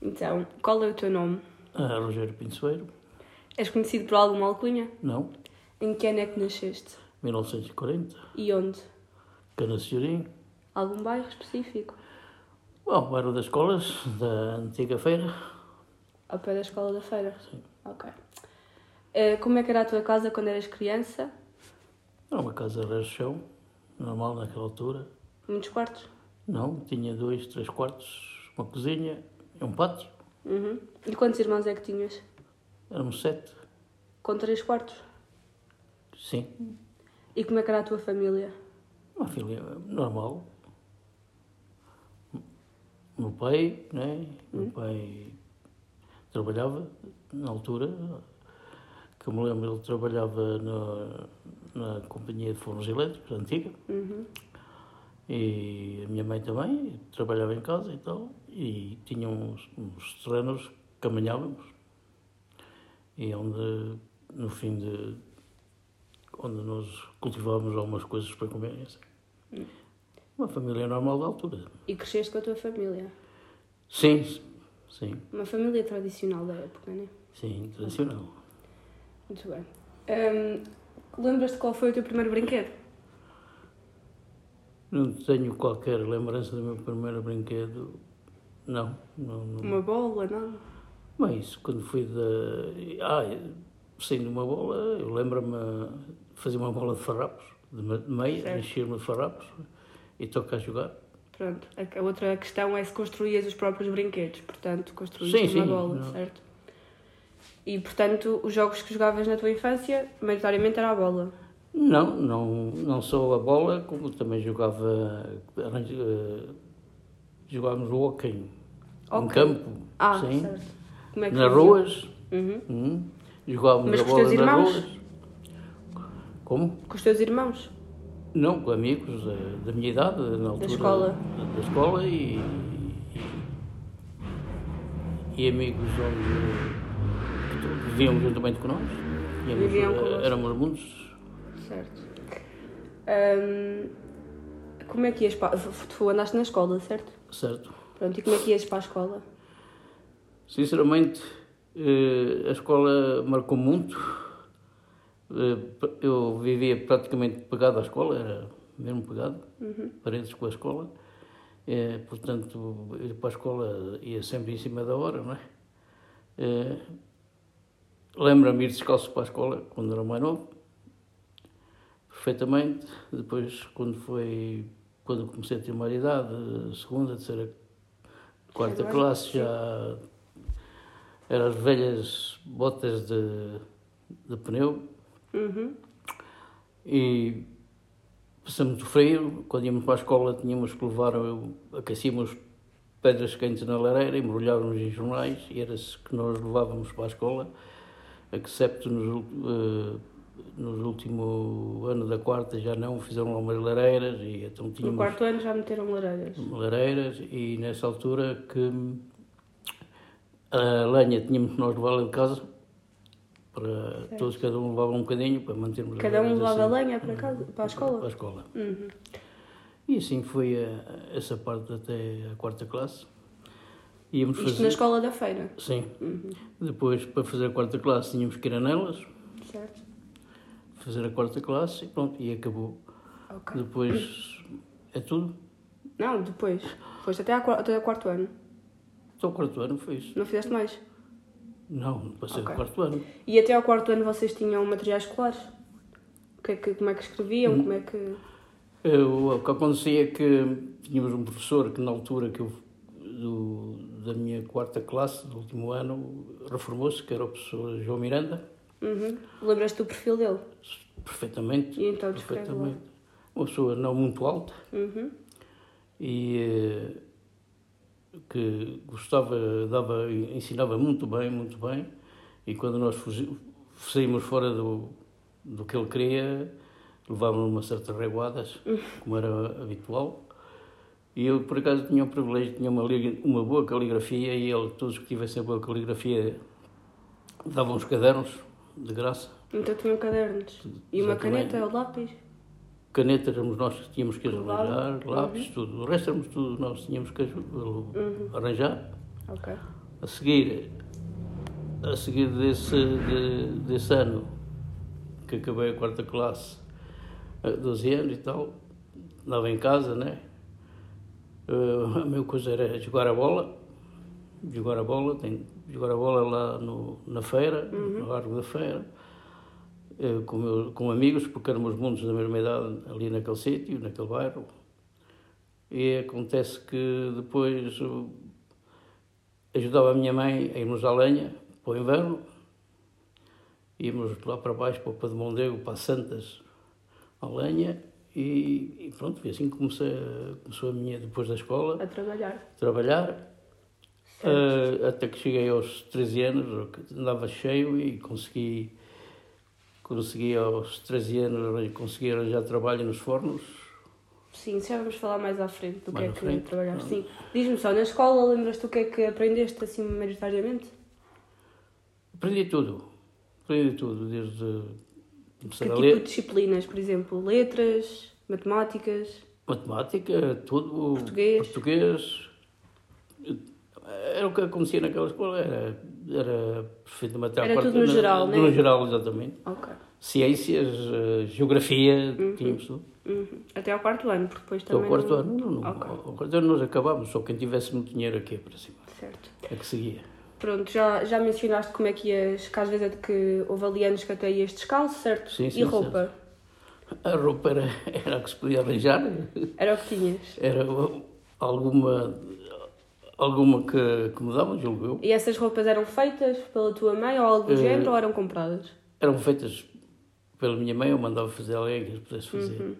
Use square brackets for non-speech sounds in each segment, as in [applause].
Então, qual é o teu nome? Ah, Rogério Pinceiro? És conhecido por alguma alcunha? Não. Em que ano é que nasceste? 1940. E onde? Canasserim. Algum bairro específico? Bom, bairro das escolas, da antiga feira. Ao pé da escola da feira? Sim. Ok. Uh, como é que era a tua casa quando eras criança? Era uma casa de chão, normal naquela altura. Muitos quartos? Não, tinha dois, três quartos, uma cozinha e um pátio. Uhum. E quantos irmãos é que tinhas? Éramos sete. Com três quartos? Sim. E como é que era a tua família? Uma família normal. Meu pai, né? Meu hum. pai trabalhava na altura, que eu me lembro, ele trabalhava na, na companhia de fornos elétricos, antiga. Uhum. E a minha mãe também trabalhava em casa e tal. E tinha uns, uns terrenos que caminhávamos. E onde, no fim de. onde nós cultivávamos algumas coisas para comer. Assim. Hum. Uma família normal da altura. E cresceste com a tua família? Sim, sim. Uma família tradicional da época, não é? Sim, tradicional. Muito bem. Um, Lembras-te qual foi o teu primeiro brinquedo? Não tenho qualquer lembrança do meu primeiro brinquedo. Não, não, não. Uma bola, não? Mas quando fui da. Ah, saindo uma bola, eu lembro-me de fazer uma bola de farrapos, de meia, encher-me de farrapos e tocar a jogar. Pronto, a outra questão é se construías os próprios brinquedos, portanto, construías uma sim, bola, não. certo? E, portanto, os jogos que jogavas na tua infância, maioritariamente era a bola? Não, não, não só a bola, como também jogava. Jogávamos o hockey. Okay. Em campo. Ah, sim. é que nas ruas. Uhum. Hum. Jogávamos Mas a bola nas irmãos? ruas. Como? Com os teus irmãos? Não, com amigos uh, da minha idade, na altura. Da escola? Da, da escola e, e, e amigos onde viviam juntamente com nós. Viviam com uh, éramos muitos Certo. Um, como é que ias para... Tu andaste na escola, certo? Certo. Pronto, e como é que ias para a escola? Sinceramente, eh, a escola marcou muito. Eh, eu vivia praticamente pegado à escola, era mesmo pegado, uhum. paredes com a escola. É, portanto, ir para a escola ia sempre em cima da hora, não é? é Lembro-me ir descalço para a escola quando era mais novo perfeitamente. Depois, quando foi, quando comecei a ter uma idade, segunda, terceira, quarta classe, já eram as velhas botas de, de pneu. Uhum. E passamos muito frio. Quando íamos para a escola, tínhamos que levar, aquecíamos pedras quentes na lareira, embrulhávamos em jornais e era-se que nós levávamos para a escola, excepto nos. Uh, nos últimos anos da quarta já não fizeram lá umas lareiras e então tínhamos... No quarto ano já meteram lareiras? Lareiras e nessa altura que a lenha tínhamos que nós levar de casa para certo. todos, cada um levava um bocadinho para mantermos Cada um levava assim, lenha para, casa, para a escola? Para a escola. Uhum. E assim foi a, essa parte até a quarta classe. Íamos Isto fazer... na escola da feira? Sim. Uhum. Depois, para fazer a quarta classe, tínhamos que ir a nelas. Certo fazer a quarta classe e pronto, e acabou. Okay. Depois é tudo. Não, depois. Foste até, a, até ao quarto ano. Até ao quarto ano foi isso. Não fizeste mais? Não, passei okay. ao quarto ano. E até ao quarto ano vocês tinham materiais escolares? Que, é que, como é que escreviam? Hum. Como é que... Eu, o que acontecia é que tínhamos um professor que na altura que eu, do, da minha quarta classe, do último ano, reformou-se, que era o professor João Miranda. Uhum. Lembras-te do perfil dele? Perfeitamente. E então perfeitamente. Uma pessoa não muito alta uhum. e eh, que gostava, dava, ensinava muito bem, muito bem. E quando nós saímos fora do, do que ele queria, levávamos uma certa reguadas, [laughs] como era habitual. E eu, por acaso, tinha o privilégio, tinha uma, uma boa caligrafia e ele, todos que tivessem boa caligrafia, davam os cadernos de graça. Então tinham cadernos. E uma caneta ou lápis? Caneta éramos nós que tínhamos que arranjar, lápis, uhum. tudo. O resto éramos tudo nós tínhamos que uhum. arranjar. Ok. A seguir, a seguir desse, de, desse ano, que acabei a quarta classe, 12 anos e tal, andava em casa, né? Uh, a minha coisa era jogar a bola, jogar a bola, tem, jogar a bola lá no, na feira, uhum. no Largo da Feira, uh, com, meu, com amigos, porque éramos mundos da mesma idade ali naquele sítio, naquele bairro. E acontece que depois uh, ajudava a minha mãe a irmos à lenha para o inverno, íamos lá para baixo, para o Pademondego, para Santas, à lenha, e, e, pronto, foi assim que comecei, começou a minha, depois da escola. A trabalhar. Trabalhar. Uh, até que cheguei aos 13 anos, andava cheio e consegui, consegui aos 13 anos, consegui arranjar trabalho nos fornos. Sim, já vamos falar mais à frente do mais que é que frente, trabalhar. Sim. Diz-me só, na escola lembras-te o que é que aprendeste assim maioritariamente? Aprendi tudo. Aprendi tudo, desde que tipo ler... de disciplinas, por exemplo? Letras, matemáticas? Matemática, tudo. Português? Português. Era o que acontecia naquela escola, era, era perfeitamente Era tudo no geral, né? No geral, exatamente. Ok. Ciências, uh, geografia, uhum. tínhamos tudo. Uhum. Até ao quarto ano, porque depois também. Até ao quarto não... ano, não, não. Okay. Ao quarto ano nós acabámos, só quem tivesse muito dinheiro aqui para cima. Certo. É que seguia. Pronto, já, já mencionaste como é que ias, que às vezes é de que houve ali anos que até ias descalço, certo? Sim, sim. E roupa? Certo. A roupa era, [laughs] era a que se podia arranjar. Era o que tinhas? Era alguma, alguma que, que me davam, julgo eu. E essas roupas eram feitas pela tua mãe ou algo do uh, género ou eram compradas? Eram feitas pela minha mãe, eu mandava fazer alguém que as pudesse fazer. Uhum.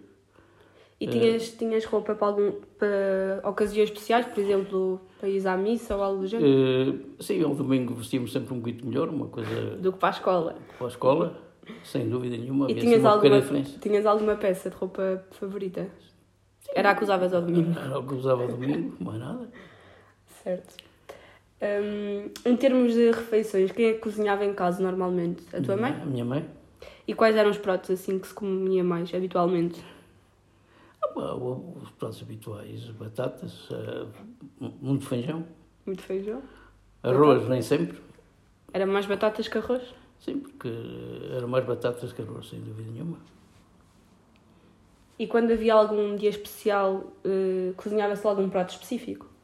E tinhas, uh, tinhas roupa para, algum, para ocasiões especiais, por exemplo, para ir à missa ou algo do género? Uh, sim, ao domingo vestíamos sempre um bocadinho melhor, uma coisa... Do que para a escola. Para a escola, sem dúvida nenhuma. E tinhas alguma, tinhas alguma peça de roupa favorita? Sim. Era a que usavas ao domingo? Era a que usava ao domingo, mais nada. Certo. Um, em termos de refeições, quem é que cozinhava em casa normalmente? A tua mãe? A minha mãe. E quais eram os pratos assim que se comia mais habitualmente? Os pratos habituais, batatas, uh, muito feijão. Muito feijão? Arroz, Batata. nem sempre. Era mais batatas que arroz? Sim, porque era mais batatas que arroz, sem dúvida nenhuma. E quando havia algum dia especial, uh, cozinhava-se logo um prato específico?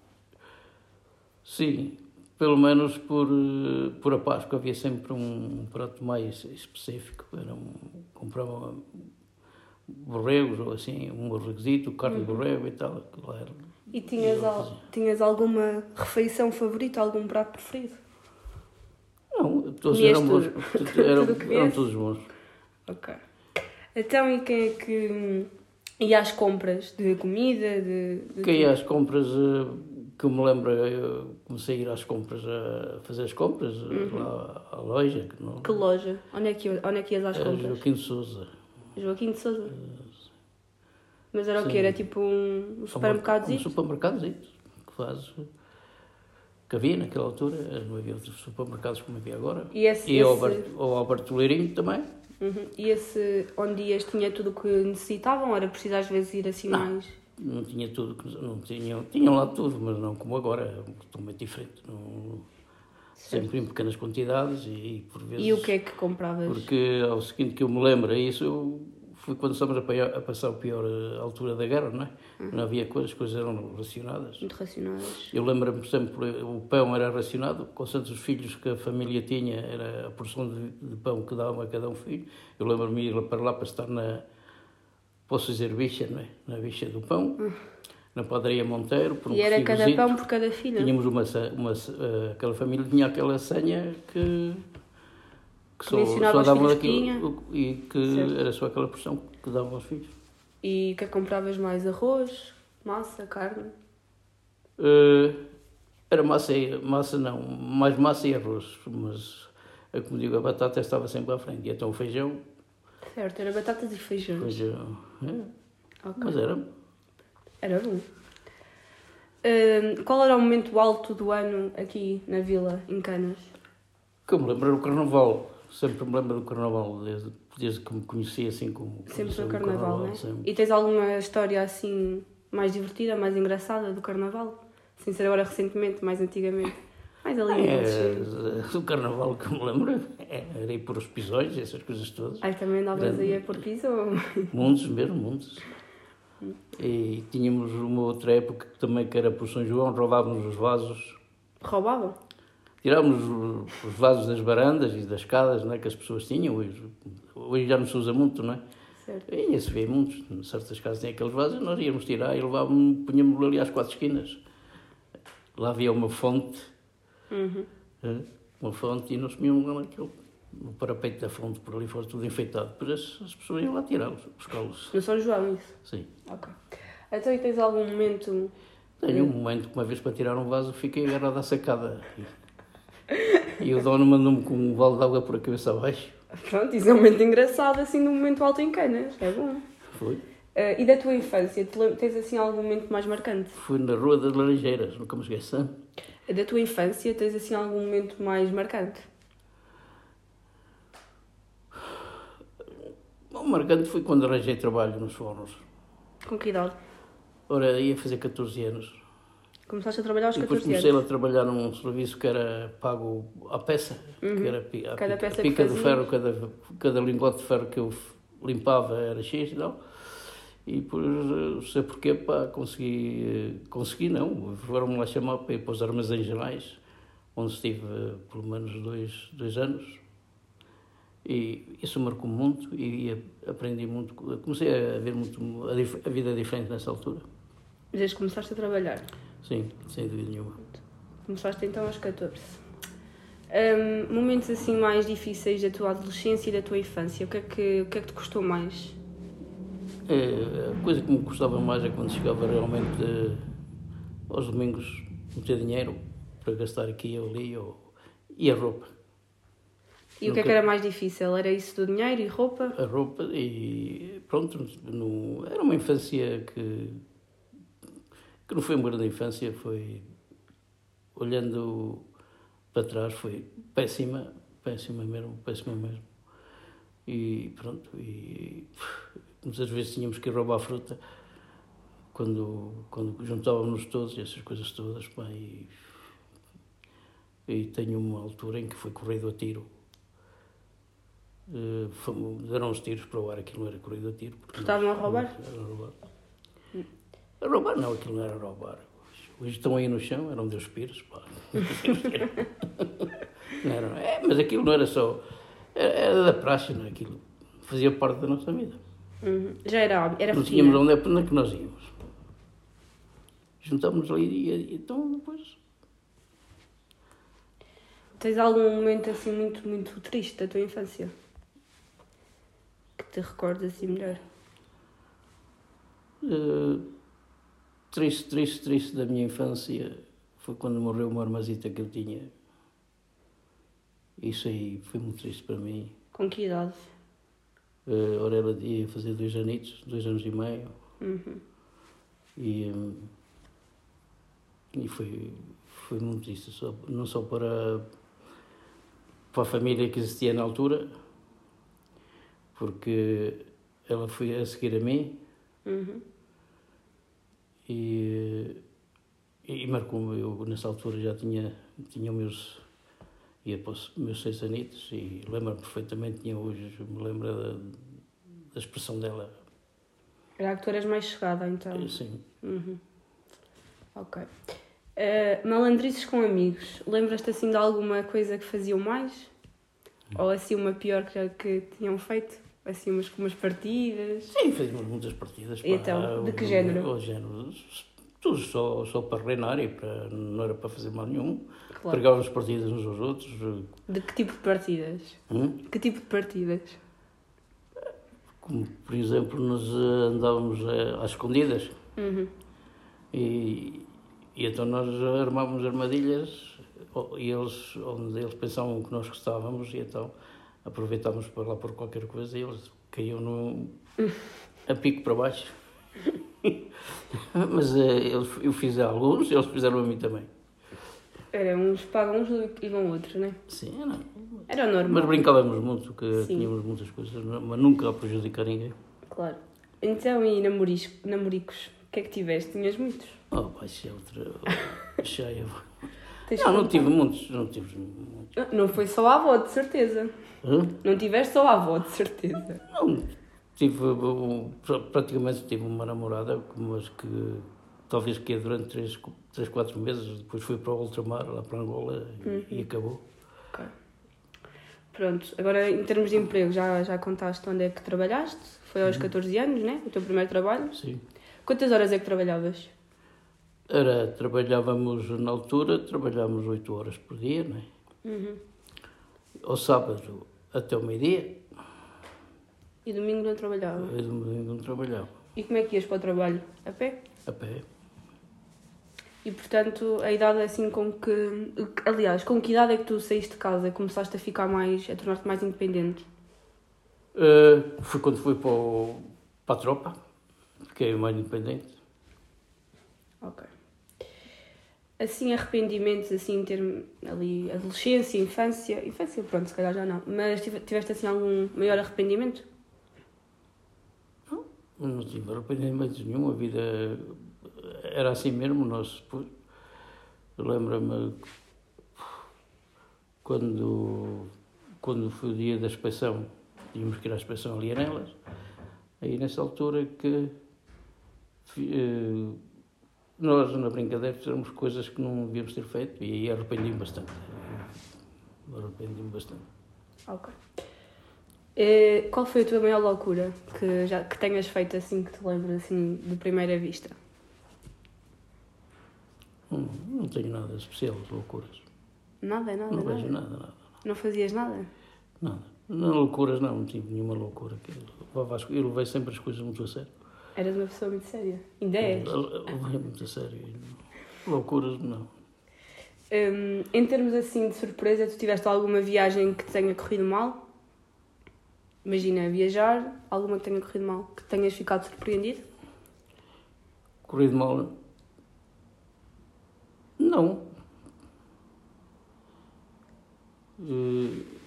Sim, pelo menos por, uh, por a Páscoa havia sempre um prato mais específico. Era um, comprava borregos ou assim, um borreguito, carne uhum. de borrego e tal. Claro. E tinhas, al tinhas alguma refeição favorita, algum prato preferido? Não, todos eram bons. eram, eram todos bons. Ok. Então, e quem é que ia às compras de comida? De, de quem ia às compras, eh, que eu me lembro, eu comecei a ir às compras, a fazer as compras, eh, uhum. lá à loja. Que, não... que loja? Onde é que, onde é que ias às compras? Joaquim de Souza. Joaquim de Souza. Mas era Sim. o quê? Era tipo um supermercado? Um supermercado, que faz. que havia naquela altura, não havia outros supermercados como havia agora. E, esse, e esse... ao Alberto Leirinho também. Uhum. E esse onde ias tinha tudo o que necessitavam? Ou era preciso às vezes ir assim não, mais? Não tinha tudo, não tinham, tinham lá tudo, mas não como agora, é totalmente diferente. Não, sempre em pequenas quantidades e por vezes... E o que é que compravas? Porque ao seguinte que eu me lembro, é isso foi quando estamos a, passar a pior eh, altura da guerra, não é? Uhum. Não havia coisas, as coisas eram racionadas. Muito racionadas. Eu lembro-me sempre, o pão era racionado, com os filhos que a família tinha, era a porção de, de pão que davam a cada um filho. Eu lembro-me ir para lá para estar na, posso dizer bicha, não é? Na bicha do pão. Na padaria Monteiro. Por um e era cada pão por cada filho? Tínhamos uma, uma, uh, aquela família tinha aquela senha que, que, só, só davam aquilo e que certo. era só aquela porção que davam aos filhos. E que compravas mais arroz, massa, carne? Uh, era massa, e, massa não, mais massa e arroz, mas é como digo, a batata estava sempre à frente. E então o feijão. Certo, era batatas e feijão. Feijão, é. Okay. Mas era era bom. Uh, qual era o momento alto do ano aqui na vila, em Canas? Que eu me lembro do Carnaval. Sempre me lembro do Carnaval, desde, desde que me conheci assim como... Sempre do Carnaval, carnaval não é? Sempre. E tens alguma história assim mais divertida, mais engraçada do Carnaval? Sem ser agora recentemente, mais antigamente? Mais ali. É, [laughs] o carnaval que me lembro é, era ir por os pisões, essas coisas todas. Ai, também andavas aí por pisões? [laughs] Mundos mesmo, mundos. E tínhamos uma outra época que também que era por São João, roubávamos os vasos. Roubavam? Tirávamos os vasos das barandas e das escadas né, que as pessoas tinham. Hoje, hoje já não se usa muito, não é? Certo. E se vê muitos, em certas casas tem aqueles vasos, nós íamos tirar e levávamos, punhamos ali às quatro esquinas. Lá havia uma fonte, uhum. uma fonte, e nós punhamos lá naquele, no parapeito da fonte, por ali fora, tudo enfeitado. Depois as, as pessoas iam lá tirá-los, buscá-los. No São João, isso? Sim. Ok. Então, e tens algum momento... Tenho um momento que uma vez para tirar um vaso fiquei agarrado à sacada. E, e o dono mandou-me com um balde de água por a cabeça abaixo. Pronto, isso é um momento engraçado, assim, num momento alto em canas. É bom. Foi. Uh, e da tua infância, tens assim algum momento mais marcante? Fui na Rua das Laranjeiras, nunca me esqueço. Da tua infância, tens assim algum momento mais marcante? O marcante foi quando arranjei trabalho nos fornos. Com que idade? Ora, ia fazer 14 anos. Começaste a trabalhar aos 14 anos? Depois comecei a trabalhar num serviço que era pago à peça, uhum. que era a, cada peça a pica do ferro, cada, cada lingote de ferro que eu limpava era X tal. E por sei porquê, pá, consegui, consegui não, foram-me lá chamar para ir para os armazéns gerais, onde estive pelo menos dois, dois anos. E isso marcou muito e aprendi muito, comecei a ver muito a, a vida diferente nessa altura. Desde que começaste a trabalhar? Sim, sem dúvida nenhuma. Começaste então aos 14. Um, momentos assim mais difíceis da tua adolescência e da tua infância, o que é que, o que, é que te custou mais? É, a coisa que me custava mais é quando chegava realmente eh, aos domingos meter dinheiro para gastar aqui ou ali ou, e a roupa. E Nunca... o que é que era mais difícil? Era isso do dinheiro e roupa? A roupa e pronto, no, era uma infância que que não foi uma grande infância, foi, olhando para trás, foi péssima, péssima mesmo, péssima mesmo. E pronto, e muitas vezes tínhamos que ir roubar fruta quando, quando juntávamos todos, essas coisas todas, pá, e, e tenho uma altura em que foi corrido a tiro. Uh, deram uns tiros para o ar, aquilo não era corrido a tiro. Estavam a roubar? Era a roubar. A roubar não, aquilo não era roubar. Hoje estão aí no chão, eram Deus Pires, pá. [laughs] não era, é, mas aquilo não era só. Era, era da praxe, não é? Aquilo fazia parte da nossa vida. Uhum. Já era óbvio, era Não tínhamos onde é, que nós íamos. Juntámos ali e, então depois. Tens algum momento assim muito, muito triste da tua infância? Que te recordas assim melhor? Uh triste, triste, triste da minha infância foi quando morreu uma armazita que eu tinha. Isso aí foi muito triste para mim. Com que idade? Uh, ora, ela ia fazer dois anitos, dois anos e meio. Uhum. E, um, e foi, foi muito triste, só, não só para, para a família que existia na altura, porque ela foi a seguir a mim. Uhum e, e marcou-me, eu nessa altura já tinha, tinha meus, ia para os meus seis anitos e lembro-me perfeitamente, tinha hoje, me lembro da, da expressão dela. Era que tu eras mais chegada então? Eh, sim. Uhum. Ok. Uh, malandrices com amigos, lembras-te assim de alguma coisa que faziam mais? Ou assim uma pior que, que tinham feito? Assim, umas, umas partidas? Sim, fazíamos muitas partidas. Então, de que género? O, género, tudo só, só para reinar e para, não era para fazer mal nenhum. Claro. Pregávamos partidas uns aos outros. De que tipo de partidas? Hum? Que tipo de partidas? Como, por exemplo, nós eh, andávamos eh, às escondidas. Uhum. E, e então nós armávamos armadilhas e eles, onde eles pensavam que nós gostávamos, e então aproveitávamos para lá por qualquer coisa e eles caíam no, [laughs] a pico para baixo. [laughs] Mas eles, eu fiz a alguns, eles fizeram a mim também. Era uns pagam uns e vão outros, não é? Sim, era. Era normal. Mas brincávamos muito, que Sim. tínhamos muitas coisas, mas nunca a prejudicar ninguém. Claro. Então, e namorisco, namoricos? O que é que tiveste? Tinhas muitos? Oh, vai ser outra [laughs] cheia. Tens Não, não tive muitos, não tive muitos. Não foi só a avó, de certeza. Hã? Não tiveste só a avó, de certeza. Não, tive, pra- praticamente tive uma namorada, mas que talvez que é durante 3, três 4 meses, depois fui para o ultramar, lá para Angola, e, e acabou. Ok. Pronto, agora em termos de emprego, já, já contaste onde é que trabalhaste? Foi aos 14 anos, né? O teu primeiro trabalho. Sim. Quantas horas é que trabalhavas? Era, trabalhávamos, na altura, trabalhávamos 8 horas por dia, não é? Uhum. Ao sábado até o meio-dia, E domingo não trabalhava. e domingo não trabalhava, E como é que ias para o trabalho? A pé? a pé. E portanto, a idade assim com que. Aliás, com que idade é que tu saíste de casa começaste a ficar mais. a tornar-te mais independente? Uh, foi quando fui para, o- para a tropa, fiquei mais independente. Ok. Assim, arrependimentos, assim, em termos ali, adolescência, infância. Infância, pronto, se calhar já não. Mas tive- tiveste assim algum maior arrependimento? Não tive arrependimento nenhum, a vida era assim mesmo. Nós, lembro-me quando, quando foi o dia da inspeção, tínhamos que ir à inspeção ali a Nelas, aí nessa altura que eh, nós, na brincadeira, fizemos coisas que não devíamos ter feito e aí arrependi-me bastante. Arrependi-me bastante. Ok. Eh, qual foi a tua maior loucura que, já, que tenhas feito assim, que te lembras assim, de primeira vista? Não, não tenho nada especial, de loucuras. Nada, nada, Não nada. vejo nada, nada. Não fazias nada? Nada. Não, loucuras não, não tive nenhuma loucura. Eu levei sempre as coisas muito a sério. Eras uma pessoa muito séria. Ainda és. Levei muito a sério. Loucuras não. Hum, em termos assim de surpresa, tu tiveste alguma viagem que te tenha corrido mal? Imagina, viajar, alguma que tenha corrido mal, que tenhas ficado surpreendido? Corrido mal? Não. Eh,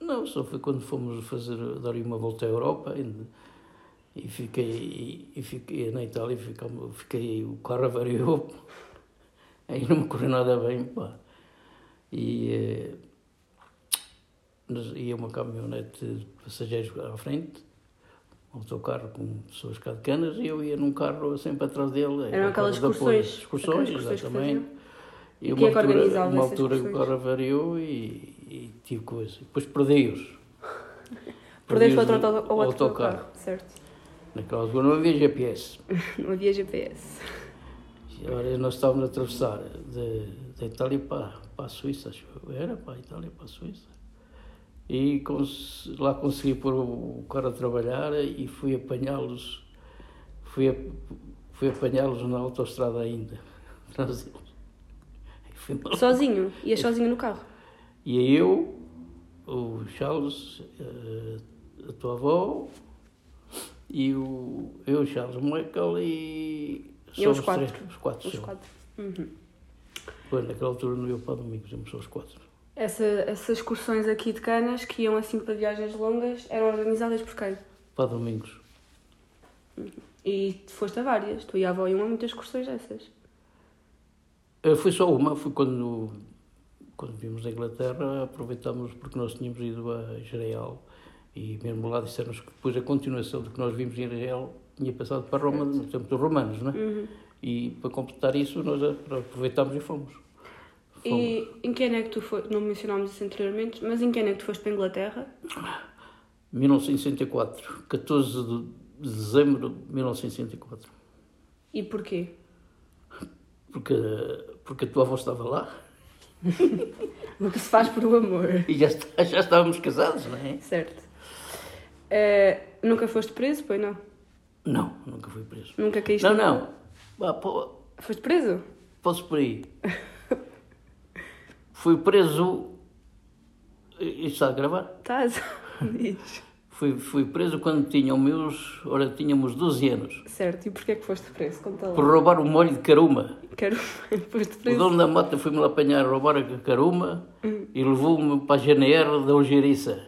Não, só foi quando fomos fazer, dar uma volta à Europa e fiquei, e fiquei na Itália, ficamos, fiquei, o carro avariou, [laughs] aí não me correu nada bem, pá. E eh, ia uma caminhonete de passageiros à frente, um autocarro com pessoas cá de canas, e eu ia num carro sempre atrás dele. Eram era aquelas excursões. Excursões, excursões que exatamente. faziam. E uma que altura, organizava uma altura que o excursões? carro avariou e, e tive coisa. Depois perdi-os. [laughs] Perdeste outro no- auto, ou ao outro autocarro. carro, certo? Naquela altura não havia GPS. [laughs] Não havia GPS. Agora nós estávamos a atravessar de Itália para, para a Suíça, acho eu. Era para a Itália, para a Suíça. E cons- lá consegui pôr o carro a trabalhar e fui apanhá-los. Fui, a- fui apanhá-los na autoestrada ainda. [laughs] E fui mal. Sozinho? Sozinho no carro? E aí eu, o Charles, eh, a tua avó, e o, eu, o Charles Michael e... E os quatro? três, os quatro. Os quatro. Uhum. Pois, naquela altura não ia para domingos, íamos só os quatro. Essa, essas excursões aqui de Canas, que iam assim para viagens longas, eram organizadas por quem? Para domingos. E foste a várias. Tu e a avó iam a muitas excursões dessas. Eh, Foi só uma, foi quando, quando vimos da Inglaterra, aproveitámos porque nós tínhamos ido a Israel e mesmo lá disseram-nos que depois a continuação do que nós vimos em Israel tinha passado para Roma, no tempo dos romanos, não é? Uhum. E para completar isso, nós a- aproveitámos e fomos. E em que ano é que tu foste? Não mencionámos isso anteriormente, mas em que ano é que tu foste para a Inglaterra? 1964, 14 de dezembro de 1964. E porquê? Porque, porque a tua avó estava lá [laughs] O que se faz por o amor. e já, está- já estávamos casados, não é? Certo. Eh, nunca foste preso, pois não? Não, nunca fui preso. Nunca caíste Não, não. Vá, pô, Foste preso? posso por aí. [laughs] Fui preso. Isto está a gravar? Estás? Diz. Fui, fui preso quando tinham meus. Ora, tínhamos 12 anos. Certo, e porquê que foste preso? Conta lá. Por roubar o molho de caruma. Quero... [laughs] foste O preso? dono da mota foi-me lá apanhar a roubar a caruma e levou-me para a GNR da Algeriça.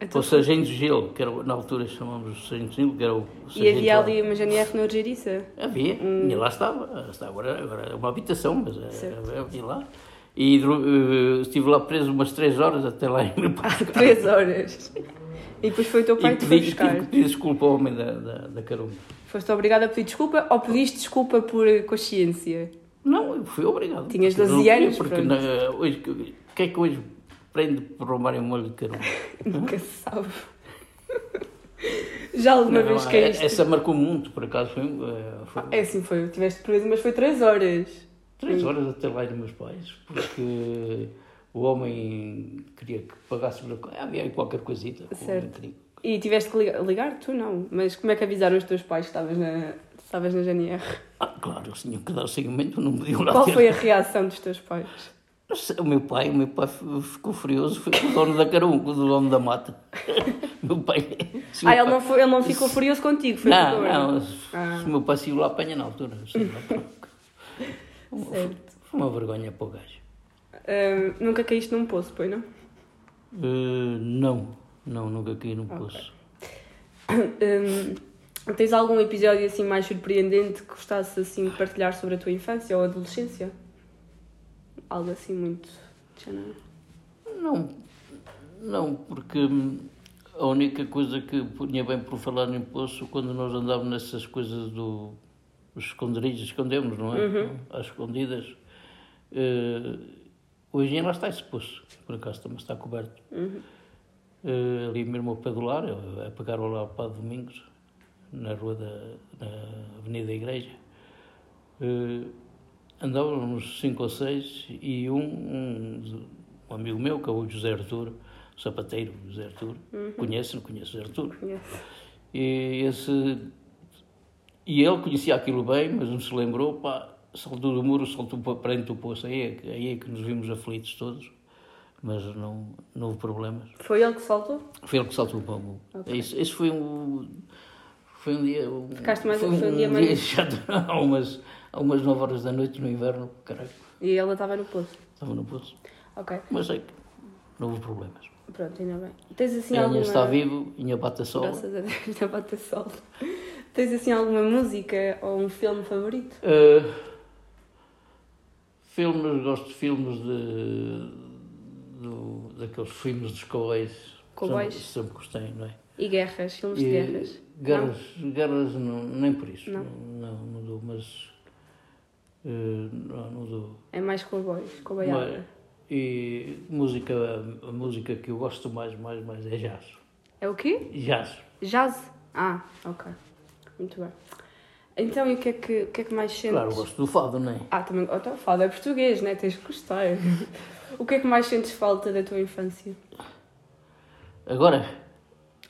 Então, o Sargento Gil, que era, na altura chamamos o Sargento Gil, que era o e sargento havia lá. ali uma GNR no Urgeriça? Havia, e lá estava. está agora, agora é uma habitação, mas é- é- havia lá. E eh, estive lá preso umas três horas até lá em meu pai. [laughs] Três horas. E depois foi o teu pai E que te foi pedi, buscar. pedir desculpa ao homem da, da, da carumba. Foste obrigada a pedir desculpa ou pediste desculpa por consciência? Não, fui obrigado. Tinhas Porque 12 não- anos, Porque na- hoje, o que é que hoje prende por roubar um molho de carumba? [laughs] Nunca se sabe. Já alguma Não, vez é- caíste? Essa marcou muito, por acaso. Foi, eh, foi É assim, foi. Tiveste preso, mas foi três horas. Três horas até lá dos meus pais, porque o homem queria que pagasse pela coisa. Havia qualquer coisita. Certo. E tiveste que ligar? ligar? Tu não. Mas como é que avisaram os teus pais que estavas na, estavas na GNR? Ah, claro, eles tinham que dar seguimento, não podiam lá Qual ter- foi a reação dos teus pais? O meu pai, o meu pai ficou furioso, foi com o dono da carumba, o dono da mata. [laughs] meu pai. Ah, meu ele não, foi, ele não ficou furioso contigo, foi Não, não, se Ah. se o meu pai saiu lá apanha na altura. [laughs] Certo. Foi uma vergonha para o gajo. Ah, nunca caíste num poço, pois não? Eh, não, não, nunca caí num poço. Hum, tens algum episódio assim mais surpreendente que gostasse assim de partilhar sobre a tua infância ou adolescência? Algo assim muito. género. Não, não, porque a única coisa que punha bem por falar em poço, quando nós andávamos nessas coisas do os esconderijos, escondemos, não é? Às escondidas. eh, hoje em lá está poço, por acaso também está coberto. Eh, ali mesmo ao pé do lar, a pegar lá ao Padre Domingos, na rua da na Avenida da Igreja. Eh, andávamos cinco ou seis e um, um, um amigo meu, que é o José Arturo, sapateiro José Arturo, conhece, não conhece José Arturo? Conheço. E esse e ele conhecia aquilo bem, mas não se lembrou, pá, saltou do muro, saltou para frente do poço, aí é, que- aí é que nos vimos aflitos todos, mas não, não houve problemas. Foi ele que saltou? Foi ele que saltou para o muro. Esse, esse foi um. Foi um dia. Um, Ficaste mais- foi foi um dia mais- [laughs] chato, há umas, há umas 9 horas da noite no inverno, caralho, E ela estava no poço. estava no poço. Ok, Mas sei que não houve problemas. pronto, ainda bem. Tens assim Ainda alguma. está vivo, ainda bate a sol. Graças a Deus, [laughs] na bata sol. Tens assim alguma música ou um filme favorito? Uh, filmes, gosto de filmes de. do- daqueles filmes dos cowboys. Cowboys? Sempre, sempre gostei, não é? E guerras, filmes de E guerras? Guerras, guerras não, nem por isso. Não? Não, não, dou, mas. uh, não, não dou. É mais cowboys, cowboyada. e música, a música que eu gosto mais, mais, mais é jazz. É o quê? Jazz. Jazz? Ah, ok. Muito bem. Então, e o que é que, o que, é que mais sentes? Claro, gosto do fado, não é? Ah, também. Oh, então, fala, é português, né? Tens que gostar. [laughs] o que é que mais sentes falta da tua infância? Agora,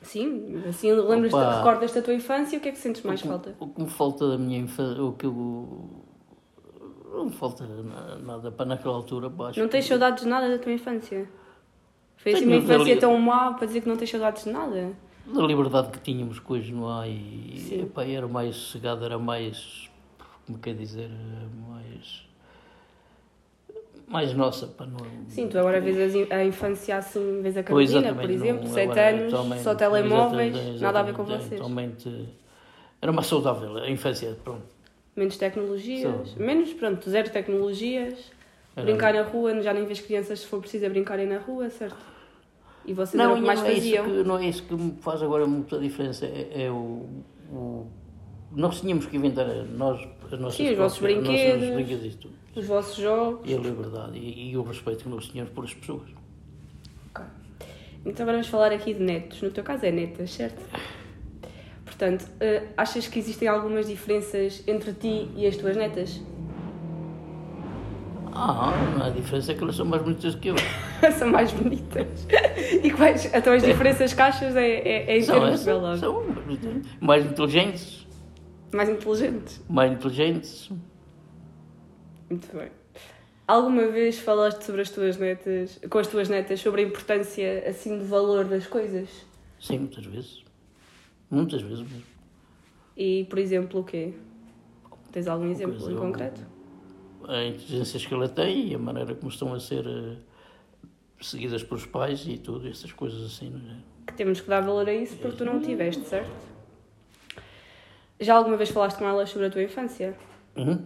Sim, assim, lembras-te, Opa. recordas da tua infância, o que é que sentes mais o que, falta? o que me falta da minha infância, o que eu. Não me falta na- nada para naquela altura, pá, Não tens que- saudades de nada da tua infância? Foi assim uma infância tão má para dizer que não tens saudades de nada? Da liberdade que tínhamos que hoje não há e epá, era mais sossegado, era mais, como quer dizer, era mais, mais nossa. Pá, não, Sim, tu agora vês a infância assim, vês a Carolina, exatamente, por exemplo, não- 7 agora, anos, só telemóveis, exatamente, nada a ver com exatamente, vocês. Atualmente, era mais saudável, a infância, pronto. Menos tecnologias, Sim. menos, pronto, zero tecnologias, Era- brincar na rua, já nem vês crianças se for preciso a brincarem na rua, certo? E vocês Não, eram mais não, é isso faziam. que, não é isso que faz agora muita diferença, é, é o, o- Nós tínhamos que inventar nós, as nossas Sim, os vossos brinquedos. nossos brinquedos e tudo. Os vossos jogos. E a liberdade e, e o respeito que nós tínhamos por as pessoas. Ok. Então vamos falar aqui de netos. No teu caso é netas, certo? Portanto, eh, achas que existem algumas diferenças entre ti e as tuas netas? Ah, há diferença é que elas são mais bonitas que eu. [laughs] São mais bonitas. E quais? Então as diferenças achas é, é, é em São, termos beleza. são mais inteligentes, Mais inteligentes. mais inteligentes. Muito bem. Alguma vez falaste sobre as tuas netas, com as tuas netas, sobre a importância, assim, do valor das coisas? Sim, muitas vezes. Muitas vezes mesmo. E, por exemplo, o quê? Tens algum exemplo em concreto? A inteligência que ela tem e a maneira como estão a ser eh, seguidas pelos pais e tudo, essas coisas assim. Não é? Que Temos que dar valor a isso porque tu não tiveste, certo? Já alguma vez falaste com elas sobre a tua infância? Uhum.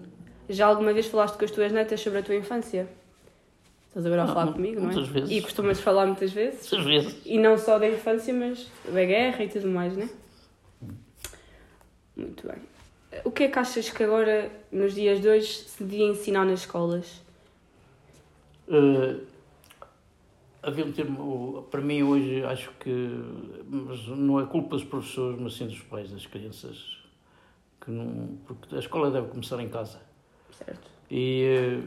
Já alguma vez falaste com as tuas netas sobre a tua infância? Estás agora a Ah, falar mu- comigo, não é? muitas vezes. E costumas falar muitas vezes? Às vezes. E não só da infância, mas da guerra e tudo mais, né? Muito bem. O que é que achas que agora, nos dias de hoje, se devia ensinar nas escolas? Eh, havia um termo, para mim hoje, acho que, mas não é culpa dos professores, mas sim dos pais das crianças, que não, porque a escola deve começar em casa. Certo? E eh,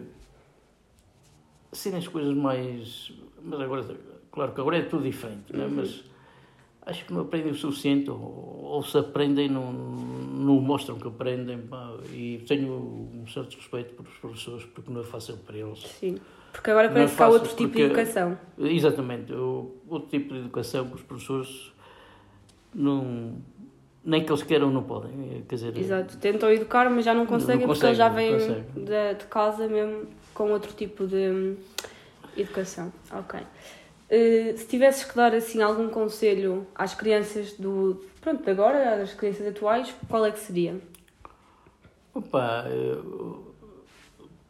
serem as coisas mais. Mas agora, claro que agora é tudo diferente, né? mas acho que não aprendem o suficiente, ou, ou se aprendem, não, não mostram que aprendem. e tenho um certo respeito pelos professores, porque não é fácil para eles. Sim. Porque agora Não parece é que há outro tipo porque- de educação. Exatamente, outro tipo de educação que os professores não. Nem que eles queiram, não podem. eh, Quer dizer, Exato. Tentam educar, mas já não conseguem porque eles já conseguem, vêm não conseguem. de, de casa mesmo com outro tipo de hum, educação. Ok. Eh, se tivesses que dar assim algum conselho às crianças do pronto de agora, às crianças atuais, qual é que seria? Opa, eu-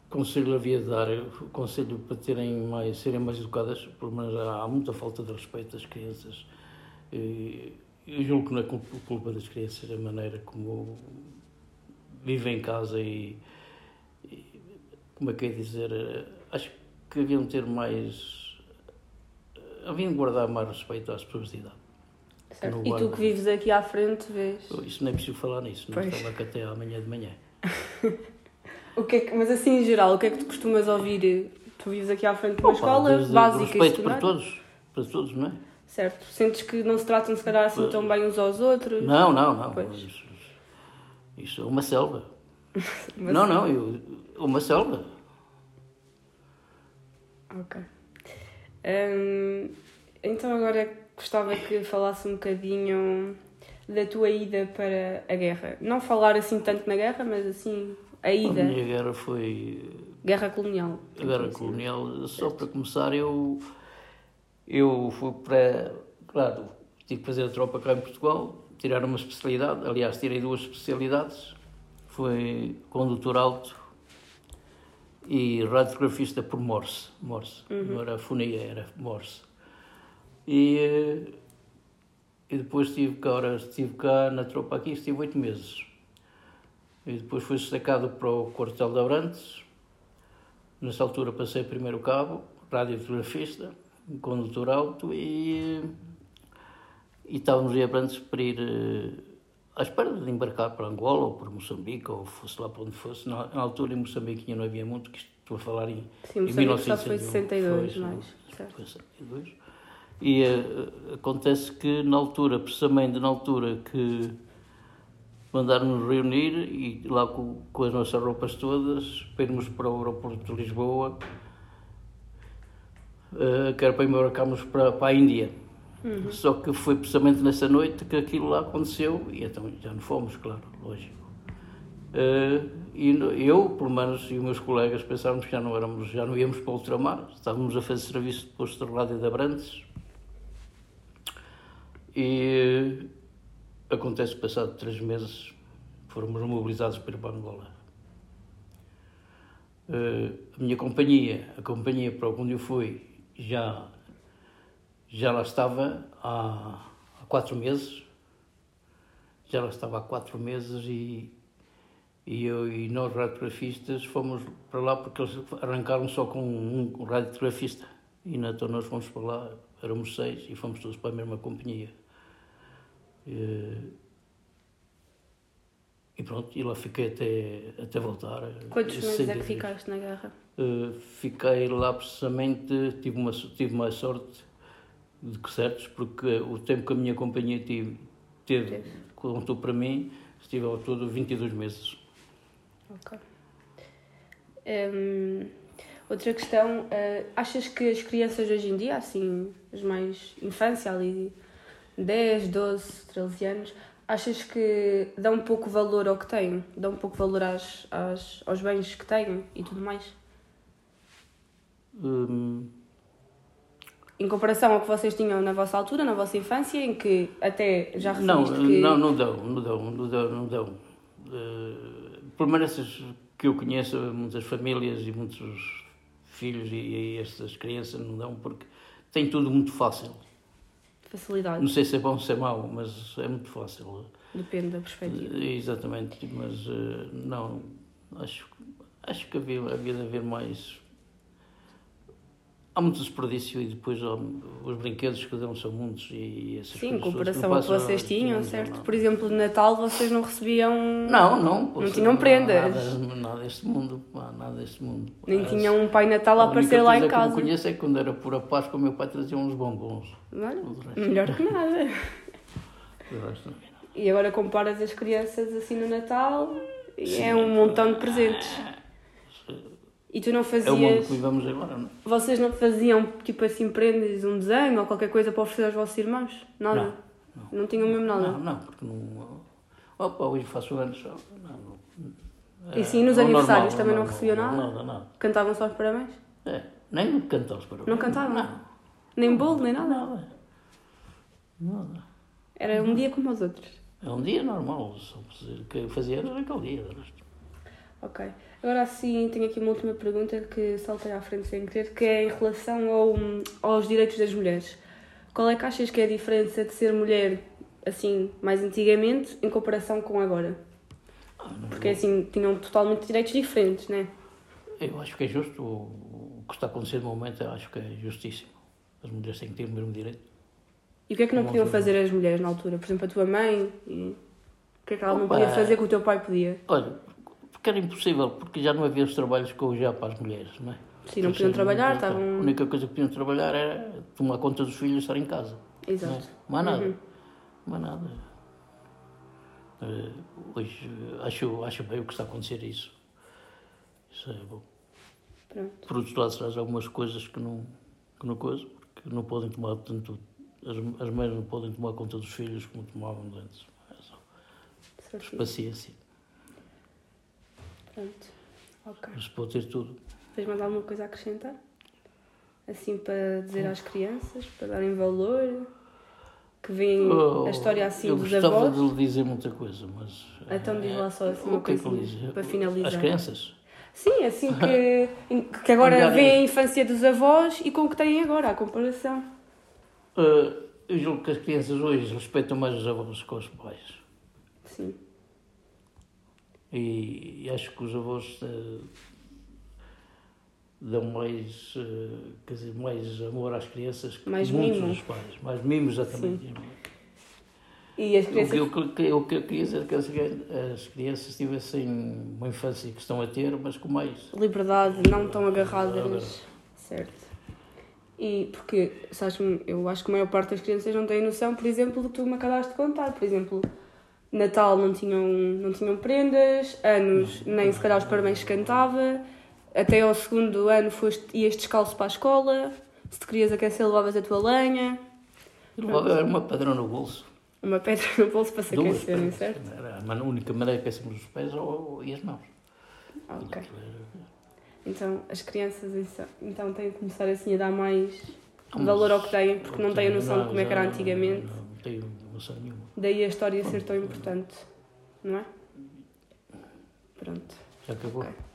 conselho havia de dar, conselho para terem mais, serem mais educadas, pelo menos há, muita falta de respeito das crianças. Eu julgo que não é culpa, culpa das crianças, a maneira como vivem em casa e, e como é que é dizer, eh, acho que haviam de ter mais, haviam de guardar mais respeito às pessoas de idade. Certo? E tu que vives aqui à frente, vês? Isso não é preciso falar nisso, não Pois. estava cá até amanhã de manhã. [laughs] O que é que, mas assim em geral, o que é que tu costumas ouvir? Tu vives aqui à frente de uma Opa, escola desde básica respeito para todos, para todos, não é? Certo. Sentes que não se tratam se calhar assim tão bem uns aos outros? Não, não, não. Pois. Isso, isso é uma selva. [laughs] Mas- Não, não, eu, uma selva. Ok. Hum, então agora gostava que falasse um bocadinho da tua ida para a guerra. Não falar assim tanto na guerra, mas assim a A ida. minha guerra foi Guerra colonial. a guerra colonial. Só para começar, eu, eu fui para. Claro, tive que fazer a tropa cá em Portugal, tirar uma especialidade. Aliás, tirei duas especialidades. Foi condutor alto e radiografista por Morse. Morse. Não era fonia, era Morse. E, eh, e depois estive cá, ora, estive cá na tropa aqui, estive oito meses. E depois fui destacado para o quartel de Abrantes. Nessa altura passei primeiro cabo, radiografista, condutor alto e, e estávamos em Abrantes para ir eh, à espera de embarcar para Angola ou para Moçambique ou fosse lá para onde fosse. Na, na altura em Moçambique ainda não havia muito, que isto estou a falar em, Sim, em Moçambique só foi 1961. 62, Foi, mais. Foi 62. E eh, acontece que na altura, precisamente na altura que mandaram-nos reunir e lá com, com as nossas roupas todas, para irmos para o aeroporto de Lisboa, eh, que era para embarcarmos para, para a Índia. Só que foi precisamente nessa noite que aquilo lá aconteceu e então já não fomos, claro, lógico. Eh, e eu, pelo menos, e os meus colegas pensávamos que já não, éramos, já não íamos para o ultramar, estávamos a fazer serviço de posto de rádio de Abrantes. E eh, acontece que, passado três meses, fomos mobilizados para ir para Angola. Eh, a minha companhia, a companhia para onde eu fui, já, já lá estava há, há quatro meses. Já lá estava há quatro meses e, e eu e nós radiografistas fomos para lá porque eles arrancaram só com um radiografista. E então nós fomos para lá, éramos seis e fomos todos para a mesma companhia. Eh, E pronto, e lá fiquei até, até voltar. Quantos meses é que 120. ficaste na guerra? Uh, fiquei lá precisamente, tive uma, tive mais sorte de que certos, porque o tempo que a minha companhia tive, teve, Teve. contou para mim, estive ao todo 22 meses. Ok. Hum, outra questão, eh, achas que as crianças hoje em dia, assim, as mais infância ali, 10, 12, 13 anos, achas que dão um pouco valor ao que têm? Dão um pouco valor às, às, aos bens que têm e tudo mais? Hum, em comparação ao que vocês tinham na vossa altura, na vossa infância, em que até já Não, referiste que... não, não dão, não dão, não dão, não dão. Uh, pelo menos essas que eu conheço, muitas famílias e muitos filhos e, e estas crianças não dão porque tem tudo muito fácil. Facilidade. Não sei se é bom ou se é mau, mas é muito fácil. Depende da perspectiva. Exatamente, mas uh, não, acho, acho que havia, havia de haver mais há muito desperdício e depois os brinquedos que dão são muitos e essas Sim, em comparação ao que vocês tinham, certo? Não. Por exemplo, de Natal vocês não recebiam... Não, não. Não tinham prendas. Nada, nada deste mundo, nada deste mundo. Nem tinham um Pai Natal a, a aparecer lá em casa. que eu conheço é que quando era por a Páscoa o meu pai trazia uns bombons. Olha, melhor que [laughs] [laughs] nada. e agora comparas as crianças assim no Natal e Sim, é um montão de presentes. E tu não fazias. É o mundo que vivemos agora, não? Vocês não faziam, tipo assim, prendas, um desenho ou qualquer coisa para oferecer aos vossos irmãos? Nada? Não. Não, não tinham mesmo nada? Não, não, porque não. Opa, hoje faço anos só. Não, não. E sim, nos é, aniversários também não, recebiam nada? Nada, nada. Cantavam só os parabéns? É, nem cantavam os parabéns. Não cantavam? Não. Nem bolo, nem nada? Nada. Nada. Era um dia como os outros? É um dia normal, só que eu fazia era aquele dia. Ok. Agora sim, tenho aqui uma última pergunta que saltei à frente sem querer, que é em relação ao, aos direitos das mulheres. Qual é que achas que é a diferença de ser mulher, assim, mais antigamente, em comparação com agora? Ah, Porque, assim, tinham totalmente direitos diferentes, não é? Eu acho que é justo. O que está a acontecer no momento, eu acho que é justíssimo. As mulheres têm que ter o mesmo direito. E o que é que não podiam fazer as mulheres na altura? Por exemplo, a tua mãe? E... O que é que ela Opa, não podia fazer que o teu pai podia? Olha, porque era impossível, porque já não havia os trabalhos que hoje há para as mulheres, não é? Sim, não podiam trabalhar, estavam... A única coisa que podiam trabalhar era tomar conta dos filhos e estar em casa. Exato. Não é? Mais nada. Uhum. Mais nada. Uh, hoje acho, acho bem o que está a acontecer isso. Isso é bom. Pronto. Por outro lado, traz algumas coisas que não, que não coisa, porque não podem tomar tanto. As, as mães não podem tomar conta dos filhos como tomavam antes. É só. Paciência. Pronto. Ok. Mas pode ter tudo. Tens mais alguma coisa a acrescentar? Assim para dizer às crianças, para darem valor? Que veem oh, a história assim dos avós? Eu gostava de lhe dizer muita coisa, mas... Então diz lá só assim uma coisa é para finalizar. Às crianças? Sim, assim que, [laughs] que agora vêem a infância dos avós e com o que têm agora, a comparação. Uh, eu julgo que as crianças hoje respeitam mais os avós que os pais. Sim. E, e acho que os avós uh, dão mais, uh, quer dizer, mais amor às crianças que mais muitos mimo. dos pais. Mais mimos, exatamente. Sim. E as crianças... O que, o, que, o que eu queria dizer é que as crianças tivessem uma infância que estão a ter, mas com mais... Liberdade, não tão agarradas. Certo. E porque, sabes, eu acho que a maior parte das crianças não tem noção, por exemplo, do que tu me acabaste de contar. Por exemplo, Natal não tinham, não tinham prendas, anos nem se calhar os parabéns cantava, até ao segundo ano foste, ias descalço para a escola, se te querias aquecer levavas a tua lenha. Levava uma pedra no bolso. Uma pedra no bolso para se aquecerem, certo? Era a única maneira que aquecemos os pés ou, e as mãos. Ok. Então as crianças então têm que começar assim a dar mais valor ao que têm, porque não têm a noção de como é que era antigamente. Noção nenhuma. Daí a história ser tão importante, não é? Pronto. Já acabou? Okay.